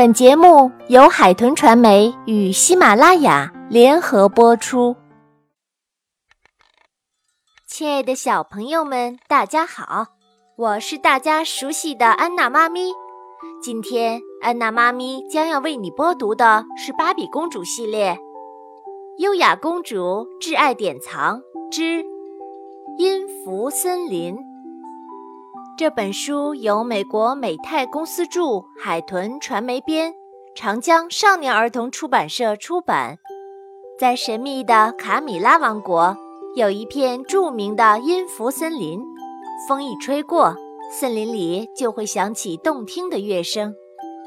本节目由海豚传媒与喜马拉雅联合播出。亲爱的小朋友们，大家好，我是大家熟悉的安娜妈咪。今天，安娜妈咪将要为你播读的是《芭比公主》系列，《优雅公主挚爱典藏之音符森林》。这本书由美国美泰公司著，海豚传媒编，长江少年儿童出版社出版。在神秘的卡米拉王国，有一片著名的音符森林。风一吹过，森林里就会响起动听的乐声。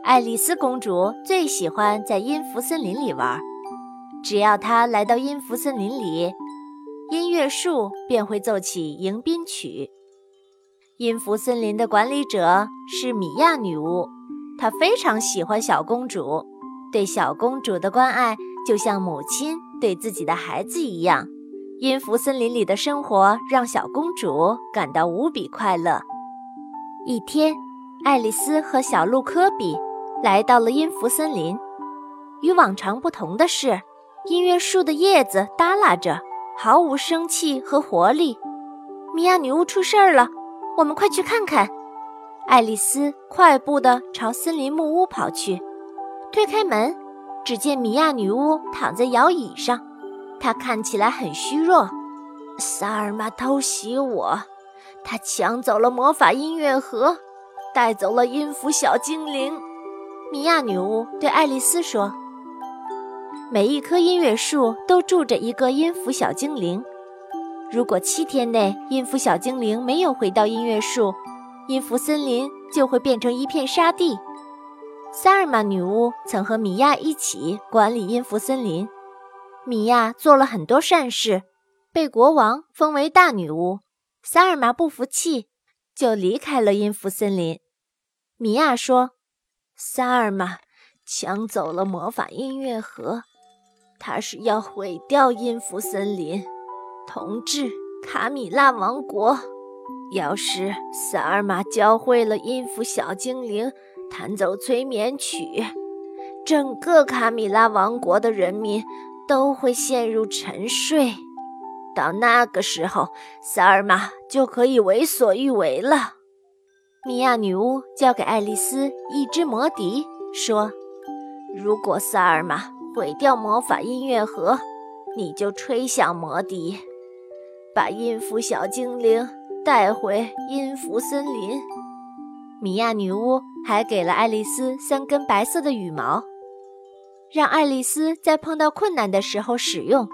爱丽丝公主最喜欢在音符森林里玩。只要她来到音符森林里，音乐树便会奏起迎宾曲。音符森林的管理者是米娅女巫，她非常喜欢小公主，对小公主的关爱就像母亲对自己的孩子一样。音符森林里的生活让小公主感到无比快乐。一天，爱丽丝和小鹿科比来到了音符森林。与往常不同的是，音乐树的叶子耷拉着，毫无生气和活力。米娅女巫出事儿了！我们快去看看！爱丽丝快步地朝森林木屋跑去，推开门，只见米娅女巫躺在摇椅上，她看起来很虚弱。萨尔玛偷袭我，他抢走了魔法音乐盒，带走了音符小精灵。米娅女巫对爱丽丝说：“每一棵音乐树都住着一个音符小精灵。”如果七天内音符小精灵没有回到音乐树，音符森林就会变成一片沙地。萨尔玛女巫曾和米娅一起管理音符森林，米娅做了很多善事，被国王封为大女巫。萨尔玛不服气，就离开了音符森林。米娅说：“萨尔玛抢走了魔法音乐盒，他是要毁掉音符森林。”统治卡米拉王国。要是萨尔玛教会了音符小精灵弹奏催眠曲，整个卡米拉王国的人民都会陷入沉睡。到那个时候，萨尔玛就可以为所欲为了。米娅女巫交给爱丽丝一支魔笛，说：“如果萨尔玛毁掉魔法音乐盒，你就吹响魔笛。”把音符小精灵带回音符森林。米娅女巫还给了爱丽丝三根白色的羽毛，让爱丽丝在碰到困难的时候使用。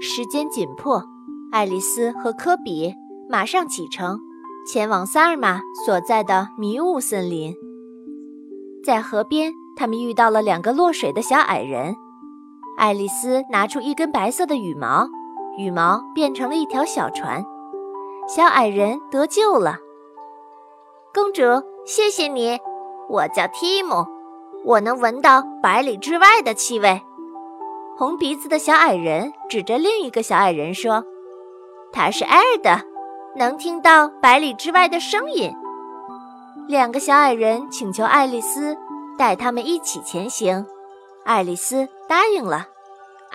时间紧迫，爱丽丝和科比马上启程，前往萨尔玛所在的迷雾森林。在河边，他们遇到了两个落水的小矮人。爱丽丝拿出一根白色的羽毛。羽毛变成了一条小船，小矮人得救了。公主，谢谢你。我叫提姆，我能闻到百里之外的气味。红鼻子的小矮人指着另一个小矮人说：“他是艾尔的，能听到百里之外的声音。”两个小矮人请求爱丽丝带他们一起前行，爱丽丝答应了。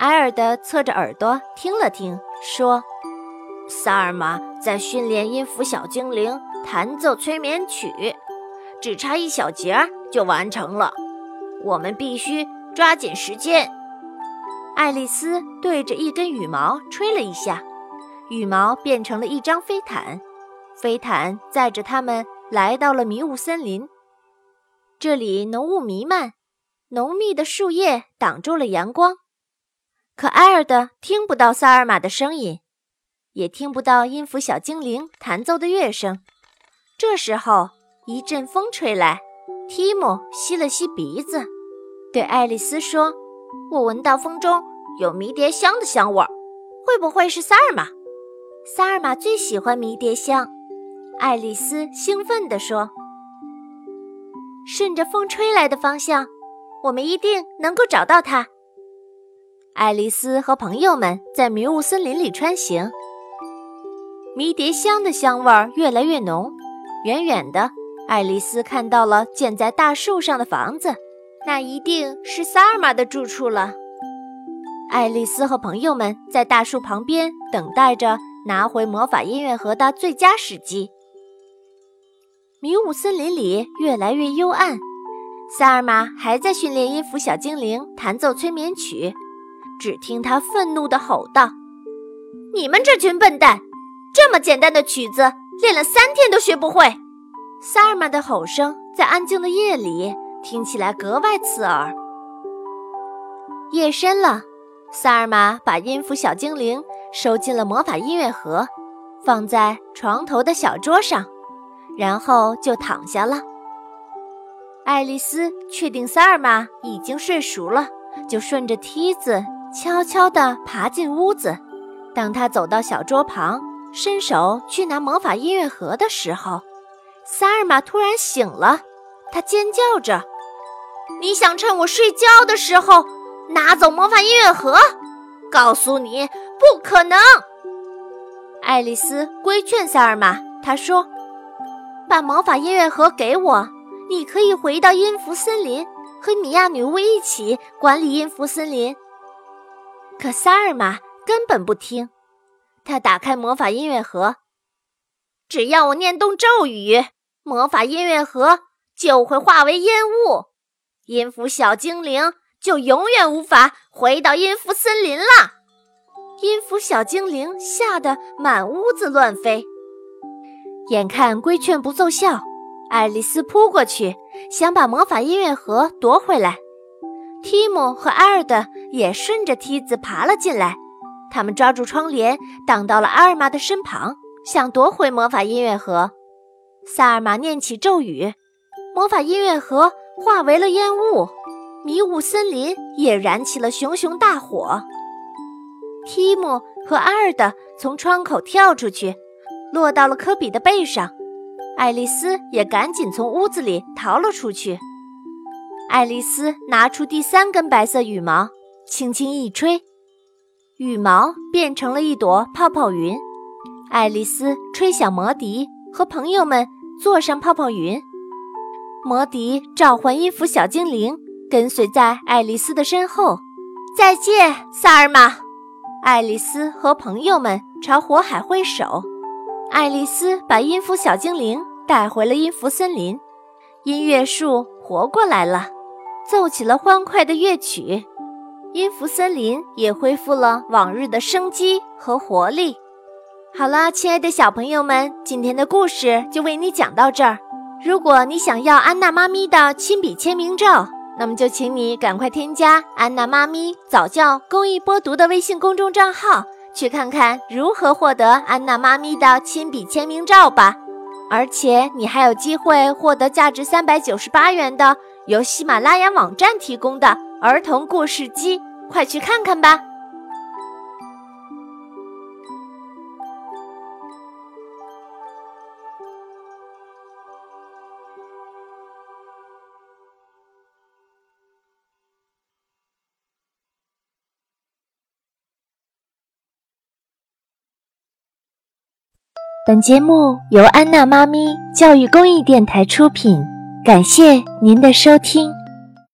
埃尔德侧着耳朵听了听，说：“萨尔玛在训练音符小精灵弹奏催眠曲，只差一小节就完成了。我们必须抓紧时间。”爱丽丝对着一根羽毛吹了一下，羽毛变成了一张飞毯，飞毯载着他们来到了迷雾森林。这里浓雾弥漫，浓密的树叶挡住了阳光。可埃尔德听不到萨尔玛的声音，也听不到音符小精灵弹奏的乐声。这时候，一阵风吹来，提姆吸了吸鼻子，对爱丽丝说：“我闻到风中有迷迭香的香味，会不会是萨尔玛？”萨尔玛最喜欢迷迭香，爱丽丝兴奋地说：“顺着风吹来的方向，我们一定能够找到它。”爱丽丝和朋友们在迷雾森林里穿行，迷迭香的香味儿越来越浓。远远的，爱丽丝看到了建在大树上的房子，那一定是萨尔玛的住处了。爱丽丝和朋友们在大树旁边等待着拿回魔法音乐盒的最佳时机。迷雾森林里越来越幽暗，萨尔玛还在训练音符小精灵弹奏催眠曲。只听他愤怒地吼道：“你们这群笨蛋，这么简单的曲子练了三天都学不会！”萨尔玛的吼声在安静的夜里听起来格外刺耳。夜深了。萨尔玛把音符小精灵收进了魔法音乐盒，放在床头的小桌上，然后就躺下了。爱丽丝确定萨尔玛已经睡熟了，就顺着梯子悄悄地爬进屋子。当他走到小桌旁，伸手去拿魔法音乐盒的时候，萨尔玛突然醒了，她尖叫着：“你想趁我睡觉的时候？”拿走魔法音乐盒，告诉你不可能。爱丽丝规劝萨尔玛，她说：“把魔法音乐盒给我，你可以回到音符森林，和米娅女巫一起管理音符森林。”可萨尔玛根本不听，他打开魔法音乐盒，只要我念动咒语，魔法音乐盒就会化为烟雾，音符小精灵。就永远无法回到音符森林了。音符小精灵吓得满屋子乱飞。眼看规劝不奏效，爱丽丝扑过去，想把魔法音乐盒夺回来。提姆和阿尔德也顺着梯子爬了进来，他们抓住窗帘，挡到了阿尔玛的身旁，想夺回魔法音乐盒。萨尔玛念起咒语，魔法音乐盒化为了烟雾。迷雾森林也燃起了熊熊大火。提姆和阿尔德从窗口跳出去，落到了科比的背上。爱丽丝也赶紧从屋子里逃了出去。爱丽丝拿出第三根白色羽毛，轻轻一吹，羽毛变成了一朵泡泡云。爱丽丝吹响魔笛，和朋友们坐上泡泡云。魔笛召唤音符小精灵。跟随在爱丽丝的身后，再见，萨尔玛。爱丽丝和朋友们朝火海挥手。爱丽丝把音符小精灵带回了音符森林，音乐树活过来了，奏起了欢快的乐曲。音符森林也恢复了往日的生机和活力。好了，亲爱的小朋友们，今天的故事就为你讲到这儿。如果你想要安娜妈咪的亲笔签名照，那么就请你赶快添加安娜妈咪早教公益播读的微信公众账号，去看看如何获得安娜妈咪的亲笔签名照吧。而且你还有机会获得价值三百九十八元的由喜马拉雅网站提供的儿童故事机，快去看看吧。本节目由安娜妈咪教育公益电台出品，感谢您的收听。